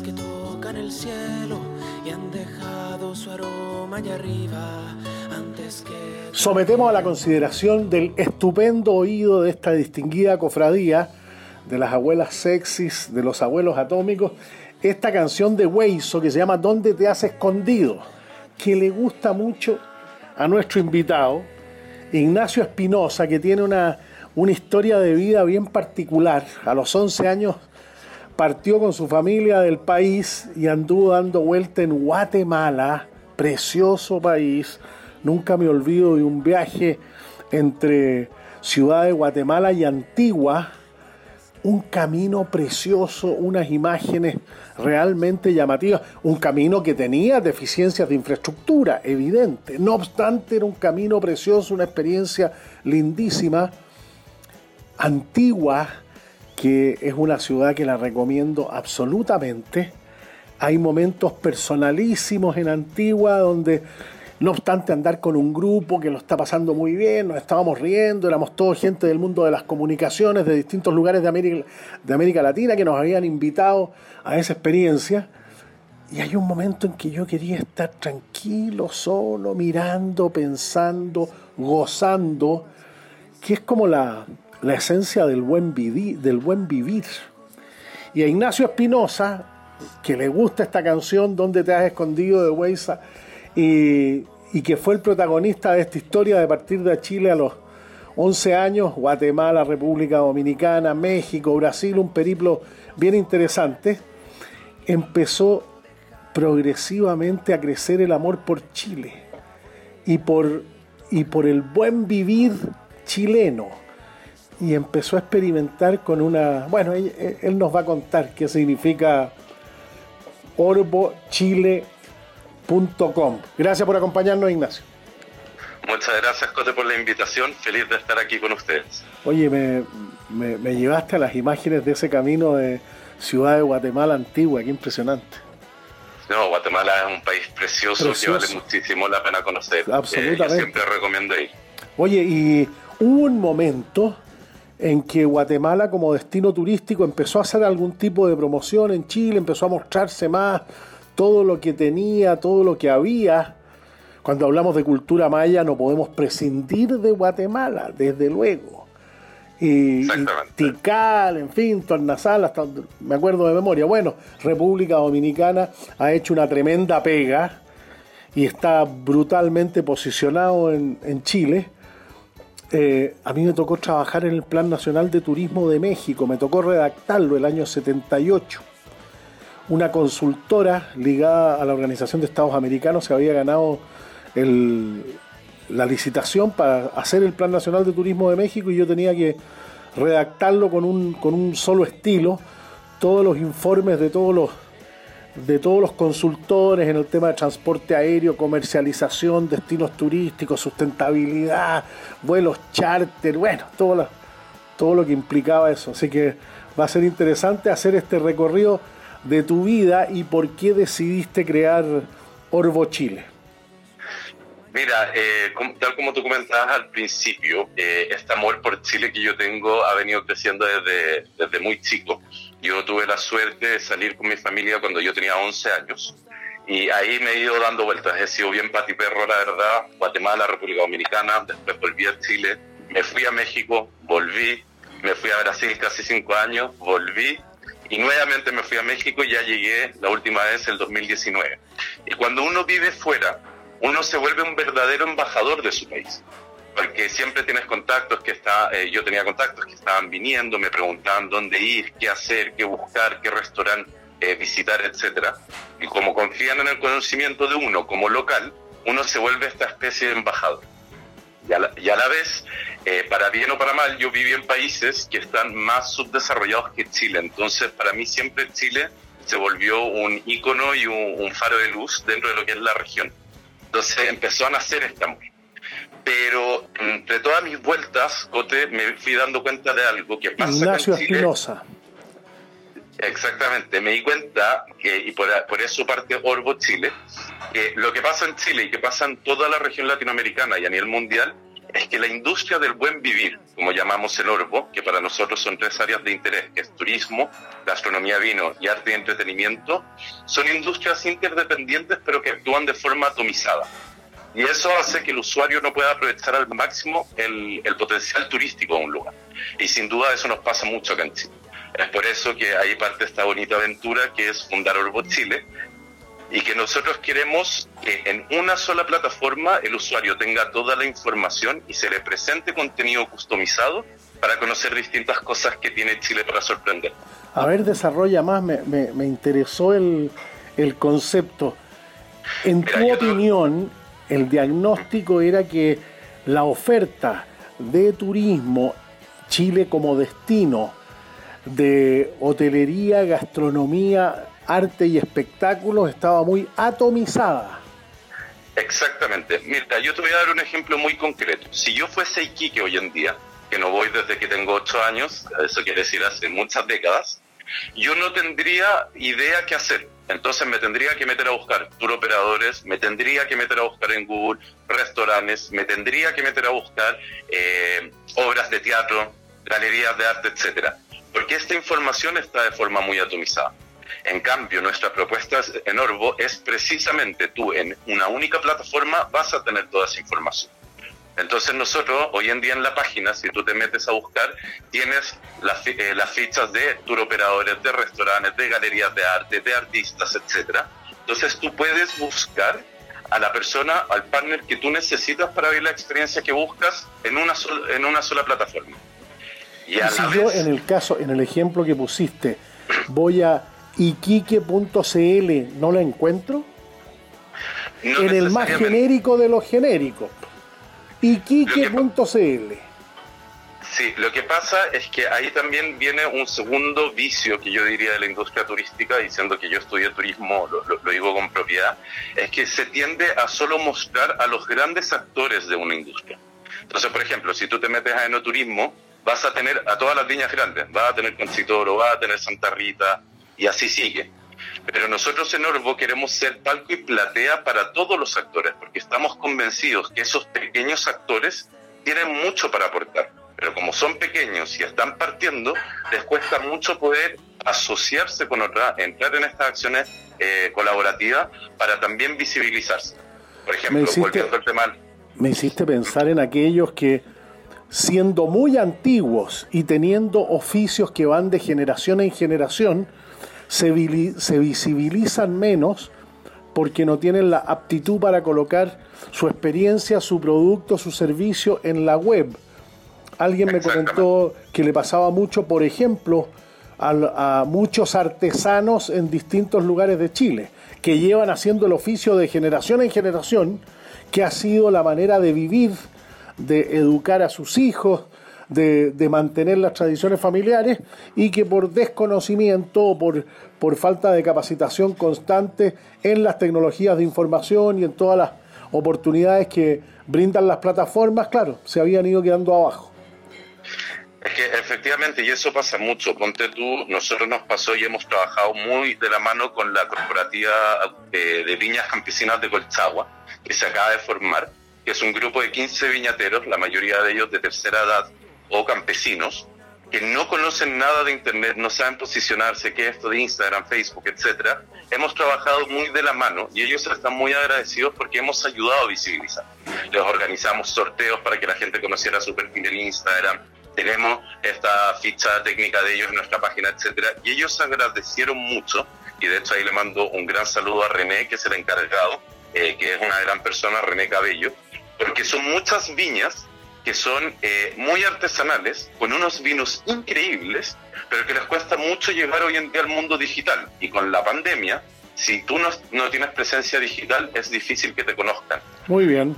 que tocan el cielo y han dejado su aroma allá arriba antes que... Sometemos a la consideración del estupendo oído de esta distinguida cofradía de las abuelas sexys, de los abuelos atómicos, esta canción de Weiso que se llama ¿Dónde te has escondido? que le gusta mucho a nuestro invitado, Ignacio Espinosa, que tiene una, una historia de vida bien particular. A los 11 años partió con su familia del país y anduvo dando vuelta en Guatemala, precioso país. Nunca me olvido de un viaje entre Ciudad de Guatemala y Antigua, un camino precioso, unas imágenes realmente llamativas, un camino que tenía deficiencias de infraestructura, evidente. No obstante, era un camino precioso, una experiencia lindísima. Antigua, que es una ciudad que la recomiendo absolutamente. Hay momentos personalísimos en Antigua donde no obstante andar con un grupo que lo está pasando muy bien, nos estábamos riendo, éramos todos gente del mundo de las comunicaciones de distintos lugares de América, de América Latina que nos habían invitado a esa experiencia. Y hay un momento en que yo quería estar tranquilo, solo, mirando, pensando, gozando, que es como la, esencia del buen, vivir, del buen vivir. Y a Ignacio Espinosa, que le gusta esta canción, ¿Dónde te has escondido? de Weisa, y y que fue el protagonista de esta historia de partir de Chile a los 11 años, Guatemala, República Dominicana, México, Brasil, un periplo bien interesante, empezó progresivamente a crecer el amor por Chile y por, y por el buen vivir chileno. Y empezó a experimentar con una... Bueno, él, él nos va a contar qué significa Orbo Chile Gracias por acompañarnos, Ignacio. Muchas gracias, Cote, por la invitación. Feliz de estar aquí con ustedes. Oye, me, llevaste a las imágenes de ese camino de Ciudad de Guatemala antigua, qué impresionante. No, Guatemala es un país precioso, que vale muchísimo la pena conocer. Absolutamente. Eh, siempre recomiendo ir. Oye, y hubo un momento en que Guatemala como destino turístico empezó a hacer algún tipo de promoción en Chile, empezó a mostrarse más todo lo que tenía, todo lo que había. Cuando hablamos de cultura maya no podemos prescindir de Guatemala, desde luego. Y, Tikal, en fin, Tornasal, hasta me acuerdo de memoria. Bueno, República Dominicana ha hecho una tremenda pega y está brutalmente posicionado en, Chile. Eh, a mí me tocó trabajar en el Plan Nacional de Turismo de México, me tocó redactarlo el año 78 una consultora ligada a la Organización de Estados Americanos se había ganado la licitación para hacer el Plan Nacional de Turismo de México y yo tenía que redactarlo con un, con un solo estilo, todos los informes de todos los de todos los consultores en el tema de transporte aéreo, comercialización, destinos turísticos, sustentabilidad, vuelos charter, bueno, todo lo, todo lo que implicaba eso. Así que va a ser interesante hacer este recorrido de tu vida y por qué decidiste crear Orbo Chile. Mira, eh, tal como tú comentabas al principio, eh, este amor por Chile que yo tengo ha venido creciendo desde, desde muy chico. Yo tuve la suerte de salir con mi familia cuando yo tenía 11 años y ahí me he ido dando vueltas. He sido bien patiperro, la verdad. Guatemala, República Dominicana, después volví a Chile, me fui a México, volví, me fui a Brasil casi cinco años, volví y nuevamente me fui a México y ya llegué la última vez el 2019. Y cuando uno vive fuera, uno se vuelve un verdadero embajador de su país. Porque siempre tienes contactos que está, eh, yo tenía contactos que estaban viniendo, me preguntaban dónde ir, qué hacer, qué buscar, qué restaurante eh, visitar, etcétera. Y como confían en el conocimiento de uno como local, uno se vuelve esta especie de embajador. Y a la, vez, eh, para bien o para mal, yo viví en países que están más subdesarrollados que Chile. Entonces, para mí siempre Chile se volvió un ícono y un, faro de luz dentro de lo que es la región. Entonces empezó a nacer este amor. Pero entre todas mis vueltas, Cote, me fui dando cuenta de algo que pasa Ignacio en Chile. Exactamente, me di cuenta que, y por, por eso parte Orbo Chile, que lo que pasa en Chile y que pasa en toda la región latinoamericana y a nivel mundial es que la industria del buen vivir, como llamamos el Orbo, que para nosotros son tres áreas de interés, que es turismo, gastronomía, vino y arte y entretenimiento, son industrias interdependientes pero que actúan de forma atomizada. Y eso hace que el usuario no pueda aprovechar al máximo el, el potencial turístico de un lugar. Y sin duda eso nos pasa mucho acá en Chile. Es por eso que ahí parte esta bonita aventura que es fundar Orbo Chile, y que nosotros queremos que en una sola plataforma el usuario tenga toda la información y se le presente contenido customizado para conocer distintas cosas que tiene Chile para sorprender. A ver, desarrolla más, me, me, interesó el, el, concepto. En tu opinión, el diagnóstico era que la oferta de turismo, Chile como destino, de hotelería, gastronomía, arte y espectáculos estaba muy atomizada. Exactamente. Mira, yo te voy a dar un ejemplo muy concreto. Si yo fuese Iquique hoy en día, que no voy desde que tengo ocho años, eso quiere decir hace muchas décadas, yo no tendría idea qué hacer. Entonces me tendría que meter a buscar tour operadores, me tendría que meter a buscar en Google restaurantes, me tendría que meter a buscar eh, obras de teatro, galerías de arte, etcétera. Porque esta información está de forma muy atomizada. En cambio, nuestra propuesta en Orbo es precisamente tú en una única plataforma vas a tener toda esa información. Entonces nosotros hoy en día en la página, si tú te metes a buscar, tienes las, eh, las fichas de tour operadores, de restaurantes, de galerías de arte, de artistas, etcétera. Entonces tú puedes buscar a la persona, al partner que tú necesitas para ver la experiencia que buscas en una, en una sola plataforma. Y, si yo en el caso, en el ejemplo que pusiste, voy a iquique.cl no la encuentro. en el más genérico de los genéricos. Iquique.cl. Sí, lo que pasa es que ahí también viene un segundo vicio que yo diría de la industria turística, diciendo que yo estudié turismo, lo, digo con propiedad, es que se tiende a solo mostrar a los grandes actores de una industria. Entonces, por ejemplo, si tú te metes a enoturismo, vas a tener a todas las viñas grandes, vas a tener Concitoro, vas a tener Santa Rita, y así sigue. Pero nosotros en Orbo queremos ser palco y platea para todos los actores, porque estamos convencidos que esos pequeños actores tienen mucho para aportar. Pero como son pequeños y están partiendo, les cuesta mucho poder asociarse con otra, entrar en estas acciones eh, colaborativas para también visibilizarse. Por ejemplo, me hiciste, Me hiciste pensar en aquellos que, siendo muy antiguos y teniendo oficios que van de generación en generación, se, visibilizan menos porque no tienen la aptitud para colocar su experiencia, su producto, su servicio en la web. Alguien me comentó que le pasaba mucho, por ejemplo, a, a, muchos artesanos en distintos lugares de Chile, que llevan haciendo el oficio de generación en generación, que ha sido la manera de vivir, de educar a sus hijos, de, mantener las tradiciones familiares y que por desconocimiento o por, por falta de capacitación constante en las tecnologías de información y en todas las oportunidades que brindan las plataformas, claro, se habían ido quedando abajo. Es que efectivamente, y eso pasa mucho, ponte tú, nosotros nos pasó y hemos trabajado muy de la mano con la corporativa de, eh, de viñas campesinas de Colchagua, que se acaba de formar, que es un grupo de 15 viñateros, la mayoría de ellos de tercera edad, o campesinos que no conocen nada de Internet, no saben posicionarse, qué es esto de Instagram, Facebook, etcétera, hemos trabajado muy de la mano y ellos están muy agradecidos porque hemos ayudado a visibilizar. Les organizamos sorteos para que la gente conociera su perfil en Instagram, tenemos esta ficha técnica de ellos en nuestra página, etcétera, y ellos agradecieron mucho y de hecho ahí le mando un gran saludo a René, que es el encargado, eh, que es una gran persona, René Cabello, porque son muchas viñas que son eh, muy artesanales, con unos vinos increíbles, pero que les cuesta mucho llegar hoy en día al mundo digital. Y con la pandemia, si tú no, no tienes presencia digital, es difícil que te conozcan. Muy bien.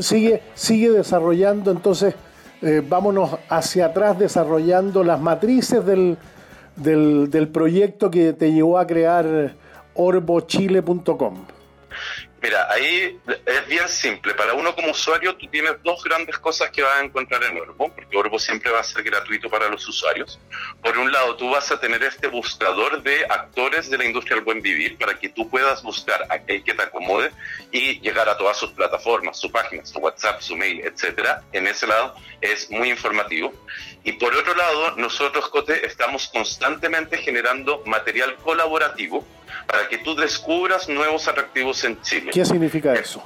sigue, sigue desarrollando, entonces, eh, vámonos hacia atrás desarrollando las matrices del, del proyecto que te llevó a crear orbochile.com. Mira, ahí es bien simple. Para uno como usuario, tú tienes dos grandes cosas que vas a encontrar en Orbo, porque Orbo siempre va a ser gratuito para los usuarios. Por un lado, tú vas a tener este buscador de actores de la industria del buen vivir para que tú puedas buscar aquel que te acomode y llegar a todas sus plataformas, su página, su WhatsApp, su mail, etcétera. En ese lado es muy informativo. Y por otro lado, nosotros, Cote, estamos constantemente generando material colaborativo para que tú descubras nuevos atractivos en Chile. ¿Qué significa eso?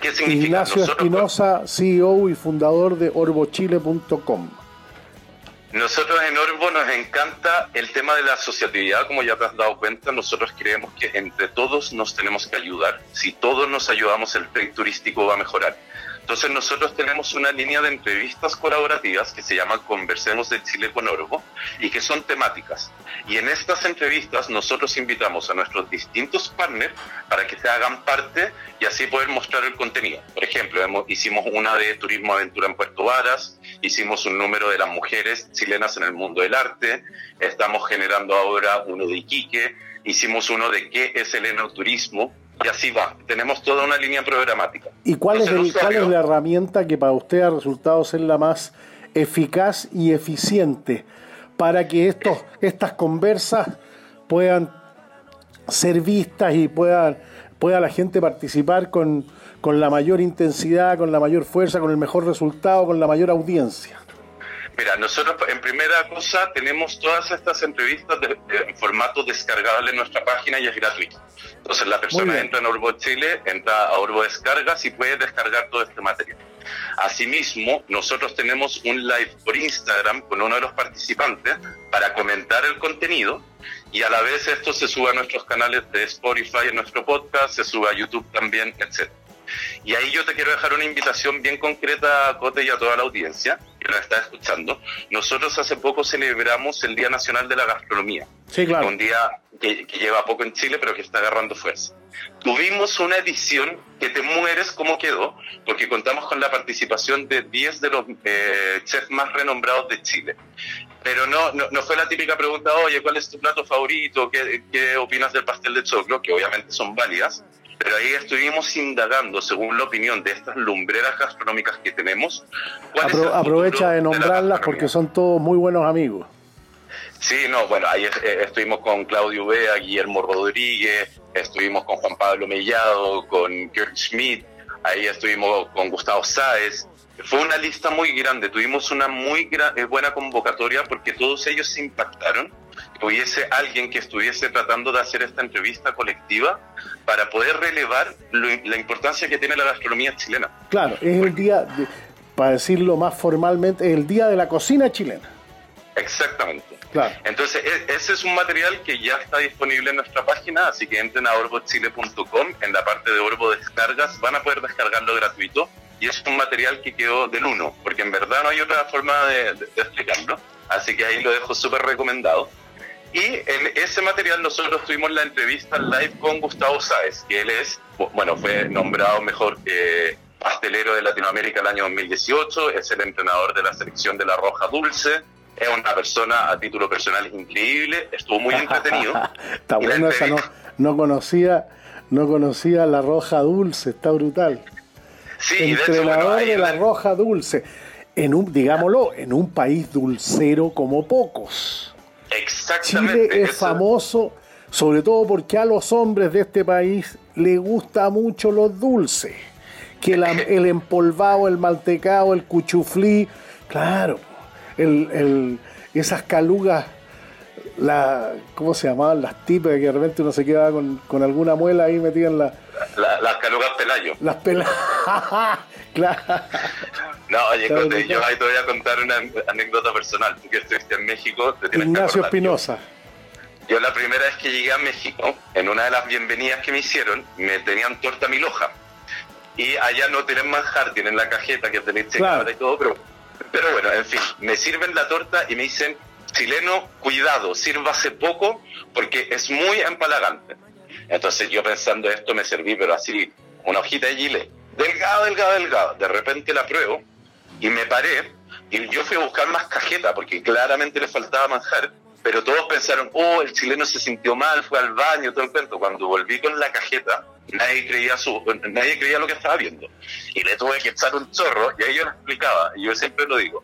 ¿Qué significa? Ignacio Espinosa, CEO y fundador de orbochile.com. Nosotros en Orbo nos encanta el tema de la asociatividad, como ya te has dado cuenta, nosotros creemos que entre todos nos tenemos que ayudar. Si todos nos ayudamos, el trade turístico va a mejorar. Entonces nosotros tenemos una línea de entrevistas colaborativas que se llama Conversemos de Chile con Orbo y que son temáticas. Y en estas entrevistas nosotros invitamos a nuestros distintos partners para que se hagan parte y así poder mostrar el contenido. Por ejemplo, hicimos una de turismo aventura en Puerto Varas, hicimos un número de las mujeres chilenas en el mundo del arte, estamos generando ahora uno de Iquique, hicimos uno de qué es el enoturismo, y así va. Tenemos toda una línea programática. ¿Y cuál, es, cuál es la herramienta que para usted ha resultado ser la más eficaz y eficiente para que estos, estas conversas puedan ser vistas y puedan, pueda la gente participar con, con la mayor intensidad, con la mayor fuerza, con el mejor resultado, con la mayor audiencia? Mira, nosotros en primera cosa tenemos todas estas entrevistas de, en formato descargable en nuestra página y es gratuito. Entonces la persona entra en Orbo Chile, entra a Orbo Descargas y puede descargar todo este material. Asimismo, nosotros tenemos un live por Instagram con uno de los participantes para comentar el contenido y a la vez esto se sube a nuestros canales de Spotify, en nuestro podcast, se sube a YouTube también, etc. Y ahí yo te quiero dejar una invitación bien concreta Cote y a toda la audiencia que nos está escuchando. Nosotros hace poco celebramos el Día Nacional de la Gastronomía. Sí, claro. Un día que, lleva poco en Chile, pero que está agarrando fuerza. Tuvimos una edición que te mueres cómo quedó, porque contamos con la participación de 10 de los eh, chefs más renombrados de Chile. Pero no, no, fue la típica pregunta, oye, ¿cuál es tu plato favorito? ¿Qué, ¿Qué opinas del pastel de choclo? Que obviamente son válidas pero ahí estuvimos indagando, según la opinión de estas lumbreras gastronómicas que tenemos. aprovecha de nombrarlas porque son todos muy buenos amigos. Sí, no, bueno, ahí eh, estuvimos con Claudio Bea, Guillermo Rodríguez, estuvimos con Juan Pablo Mellado, con Kurt Schmidt, ahí estuvimos con Gustavo Sáez. Fue una lista muy grande, tuvimos una muy eh, buena convocatoria porque todos ellos se impactaron hubiese alguien que estuviese tratando de hacer esta entrevista colectiva para poder relevar la importancia que tiene la gastronomía chilena. Claro, es el día, para decirlo más formalmente, es el día de la cocina chilena. Exactamente. Claro. Entonces, e, ese es un material que ya está disponible en nuestra página, así que entren a orbochile.com, en la parte de Orbo Descargas, van a poder descargarlo gratuito, y es un material que quedó del uno, porque en verdad no hay otra forma de, de explicarlo, así que ahí lo dejo súper recomendado. Y en ese material nosotros tuvimos la entrevista live con Gustavo Sáez, que él es, bueno, fue nombrado mejor pastelero de Latinoamérica el año 2018, es el entrenador de la selección de la Roja Dulce, es una persona a título personal increíble, estuvo muy entretenido. está bueno esa, no, no conocía, no conocía la Roja Dulce, está brutal. Sí, entrenador de, de la Roja Dulce, en un, digámoslo, en un país dulcero como pocos. Exactamente. Chile es famoso, sobre todo porque a los hombres de este país les gusta mucho los dulces. Que el empolvado, el maltecado, el cuchuflí, claro, el, esas calugas, la, ¿cómo se llamaban? Las tipas que de repente uno se quedaba con, alguna muela ahí metida en la... las calugas pelayo. Las pelayo. claro. No, oye, yo ahí te voy a contar una anécdota personal. Tú que estuviste en México, te tienes Ignacio Espinosa. Yo, la primera vez que llegué a México, en una de las bienvenidas que me hicieron, me tenían torta miloja. Y allá no tienen manjar, tienen la cajeta que tenéis claro. y todo, pero, pero bueno, en fin, me sirven la torta y me dicen, chileno, cuidado, sírvase poco porque es muy empalagante. Entonces yo pensando esto me serví, pero así, una hojita de chile, delgado, delgado, delgado. De repente la pruebo y me paré y yo fui a buscar más cajeta porque claramente le faltaba manjar, pero todos pensaron, oh, el chileno se sintió mal, fue al baño, todo el cuento. Cuando volví con la cajeta, nadie creía su, nadie creía lo que estaba viendo. Y le tuve que echar un chorro y ahí yo lo explicaba, y yo siempre lo digo.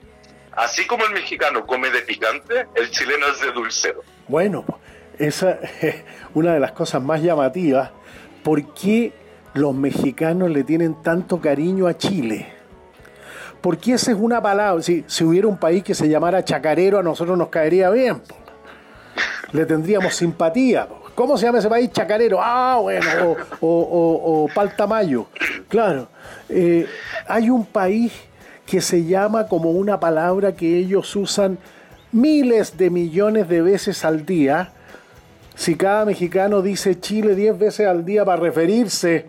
Así como el mexicano come de picante, el chileno es de dulcero. Bueno, esa es una de las cosas más llamativas. ¿Por qué los mexicanos le tienen tanto cariño a Chile? Porque esa es una palabra, si, hubiera un país que se llamara chacarero, a nosotros nos caería bien. Le tendríamos simpatía. ¿Cómo se llama ese país? Chacarero. Ah, bueno, o, o, o, Paltamayo. Claro. Eh, hay un país que se llama como una palabra que ellos usan miles de millones de veces al día. Si cada mexicano dice Chile diez veces al día para referirse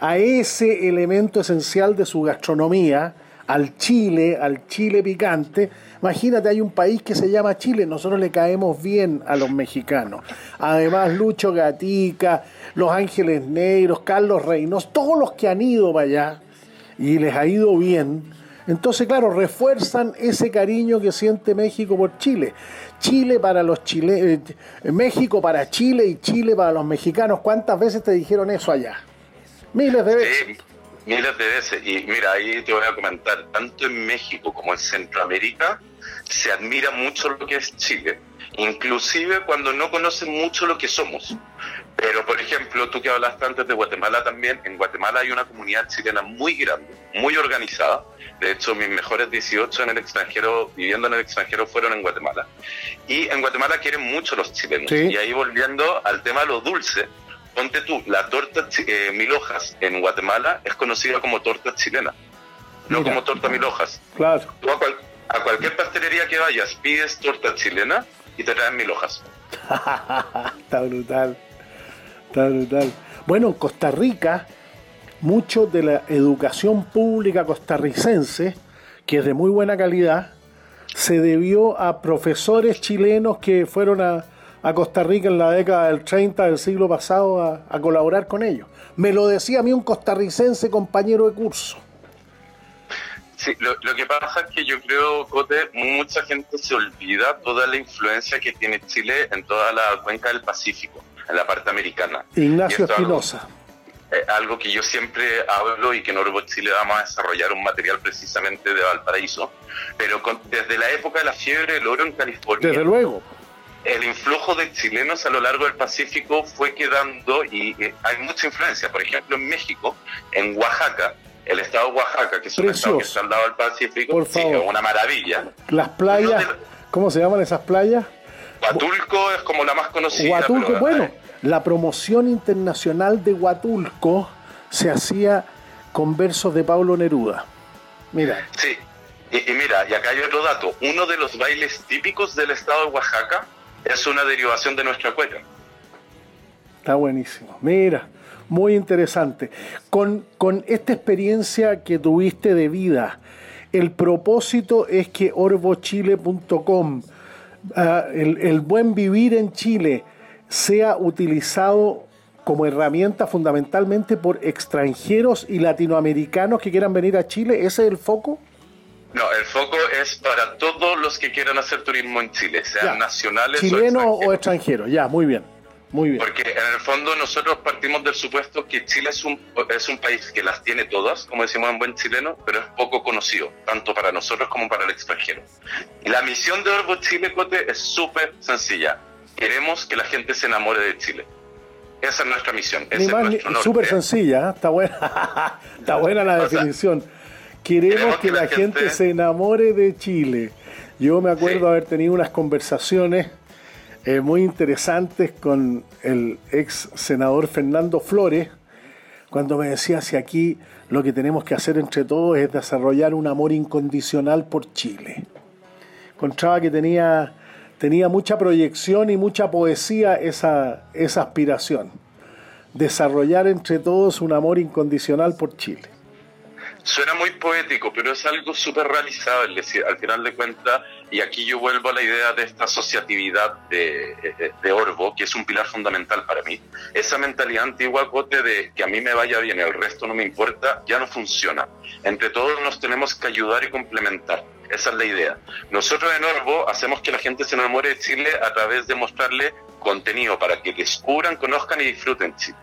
a ese elemento esencial de su gastronomía, al chile, al chile picante. Imagínate, hay un país que se llama Chile, nosotros le caemos bien a los mexicanos. Además, Lucho Gatica, Los Ángeles Negros, Carlos Reynos, todos los que han ido para allá y les ha ido bien. Entonces, claro, refuerzan ese cariño que siente México por Chile. Chile para los chilenos, eh, México para Chile y Chile para los mexicanos. ¿Cuántas veces te dijeron eso allá? Miles de veces. Miles de veces. Y mira, ahí te voy a comentar, tanto en México como en Centroamérica se admira mucho lo que es Chile, inclusive cuando no conocen mucho lo que somos. Pero, por ejemplo, tú que hablaste antes de Guatemala también, en Guatemala hay una comunidad chilena muy grande, muy organizada. De hecho, mis mejores 18 en el extranjero, viviendo en el extranjero, fueron en Guatemala. Y en Guatemala quieren mucho los chilenos. Y ahí volviendo al tema de lo dulce, ponte tú, la torta eh, mil hojas en Guatemala es conocida como torta chilena, no como torta mil hojas. Claro. Tú a, cualquier pastelería que vayas pides torta chilena y te traen mil hojas. está brutal, Bueno, en Costa Rica, mucho de la educación pública costarricense, que es de muy buena calidad, se debió a profesores chilenos que fueron a, a Costa Rica en la década del 30 del siglo pasado a, colaborar con ellos. Me lo decía a mí un costarricense compañero de curso. Sí, lo, que pasa es que yo creo, Cote, mucha gente se olvida toda la influencia que tiene Chile en toda la cuenca del Pacífico, en la parte americana. Ignacio Espinosa. Algo, que yo siempre hablo y que en Orbo Chile vamos a desarrollar un material precisamente de Valparaíso, pero desde la época de la fiebre del oro en California. Desde luego el influjo de chilenos a lo largo del Pacífico fue quedando y eh, hay mucha influencia. Por ejemplo, en México, en Oaxaca, el estado de Oaxaca, que es un estado que está al lado del Pacífico, Por favor. es una maravilla. Las playas, ¿cómo se llaman esas playas? Huatulco es como la más conocida. Huatulco, bueno, la promoción internacional de Huatulco se hacía con versos de Pablo Neruda. Mira. Sí, y, y, mira, y acá hay otro dato. Uno de los bailes típicos del estado de Oaxaca es una derivación de nuestra cueca. Está buenísimo. Mira, muy interesante. Con, con esta experiencia que tuviste de vida, el propósito es que orbochile.com, ah, el, el buen vivir en Chile, sea utilizado como herramienta fundamentalmente por extranjeros y latinoamericanos que quieran venir a Chile. ¿Ese es el foco? No, el foco es para todos los que quieran hacer turismo en Chile, sean nacionales Chileno o extranjeros. Ya, muy bien. Muy bien. Porque en el fondo nosotros partimos del supuesto que Chile es un, es un país que las tiene todas, como decimos en buen chileno, pero es poco conocido, tanto para nosotros como para el extranjero. Y la misión de Orbo Chile Cote es súper sencilla. Queremos que la gente se enamore de Chile. Esa es nuestra misión. es súper sencilla, ¿eh? está buena, está buena la definición. Queremos que, la, gente... se enamore de Chile. Yo me acuerdo haber tenido unas conversaciones eh, muy interesantes con el ex senador Fernando Flores, cuando me decía si aquí lo que tenemos que hacer entre todos es desarrollar un amor incondicional por Chile. Encontraba que tenía, tenía mucha proyección y mucha poesía esa, esa aspiración. Desarrollar entre todos un amor incondicional por Chile. Suena muy poético, pero es algo súper realizable, al final de cuentas, y aquí yo vuelvo a la idea de esta asociatividad de, de, Orbo, que es un pilar fundamental para mí. Esa mentalidad antigua, Cote, de que a mí me vaya bien el resto no me importa, ya no funciona. Entre todos nos tenemos que ayudar y complementar. Esa es la idea. Nosotros en Orbo hacemos que la gente se enamore de Chile a través de mostrarle contenido para que descubran, conozcan y disfruten Chile.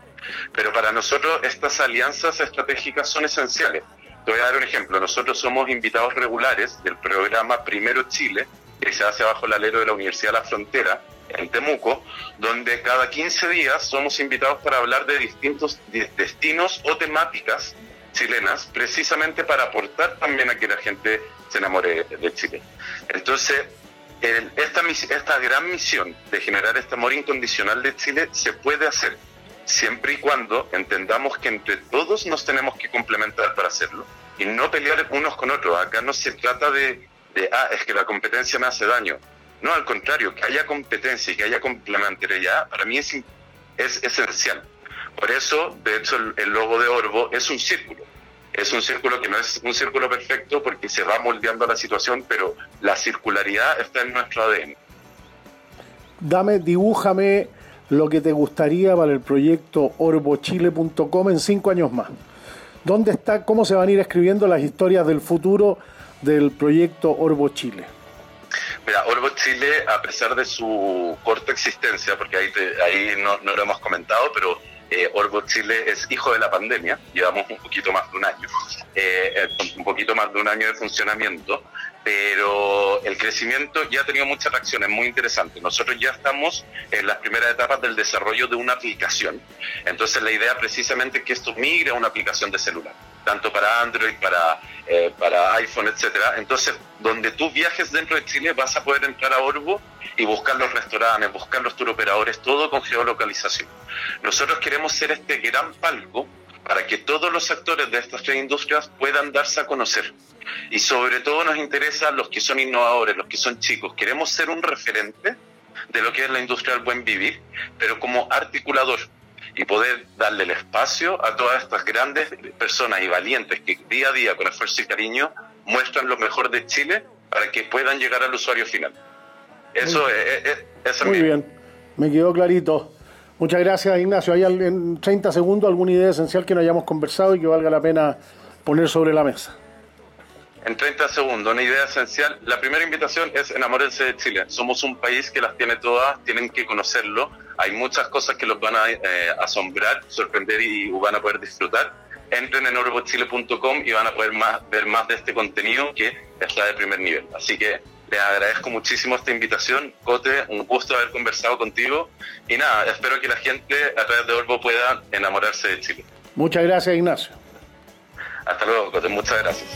Pero para nosotros estas alianzas estratégicas son esenciales. Te voy a dar un ejemplo. Nosotros somos invitados regulares del programa Primero Chile, que se hace bajo el alero de la Universidad de la Frontera, en Temuco, donde cada 15 días somos invitados para hablar de distintos destinos o temáticas chilenas, precisamente para aportar también a que la gente se enamore de Chile. Entonces, esta, esta gran misión de generar este amor incondicional de Chile se puede hacer siempre y cuando entendamos que entre todos nos tenemos que complementar para hacerlo y no pelear unos con otros. Acá no se trata de, de ah, es que la competencia me hace daño. No, al contrario, que haya competencia y que haya complementariedad, para mí es, es esencial. Por eso, de hecho, el, logo de Orbo es un círculo. Es un círculo que no es un círculo perfecto porque se va moldeando la situación, pero la circularidad está en nuestro ADN. Dame, dibújame lo que te gustaría para el proyecto orbochile.com en cinco años más. ¿Dónde está, cómo se van a ir escribiendo las historias del futuro del proyecto Orbo Chile? Mira, Orbo Chile, a pesar de su corta existencia, porque ahí, ahí no, lo hemos comentado, pero eh, Orbo Chile es hijo de la pandemia, llevamos un poquito más de un año, eh, eh, un poquito más de un año de funcionamiento, pero el crecimiento ya ha tenido muchas reacciones muy interesantes. Nosotros ya estamos en las primeras etapas del desarrollo de una aplicación. Entonces la idea precisamente es que esto migre a una aplicación de celular, tanto para Android, para, eh, para iPhone, etcétera. Entonces, donde tú viajes dentro de Chile vas a poder entrar a Orbo y buscar los restaurantes, buscar los turoperadores, todo con geolocalización. Nosotros queremos ser este gran palco para que todos los actores de estas tres industrias puedan darse a conocer. Y sobre todo nos interesan los que son innovadores, los que son chicos. Queremos ser un referente de lo que es la industria del buen vivir, pero como articulador y poder darle el espacio a todas estas grandes personas y valientes que día a día, con esfuerzo y cariño, muestran lo mejor de Chile para que puedan llegar al usuario final. Eso es, es, Muy bien, me quedó clarito. Muchas gracias, Ignacio. ¿Hay en 30 segundos alguna idea esencial que no hayamos conversado y que valga la pena poner sobre la mesa? En 30 segundos, una idea esencial. La primera invitación es enamorarse de Chile. Somos un país que las tiene todas, tienen que conocerlo. Hay muchas cosas que los van a eh, asombrar, sorprender y van a poder disfrutar. Entren en orbochile.com y van a poder más, ver más de este contenido que está de primer nivel. Así que les agradezco muchísimo esta invitación. Cote, un gusto haber conversado contigo. Y nada, espero que la gente a través de Orbo pueda enamorarse de Chile. Muchas gracias, Ignacio. Hasta luego, Cote. Muchas gracias.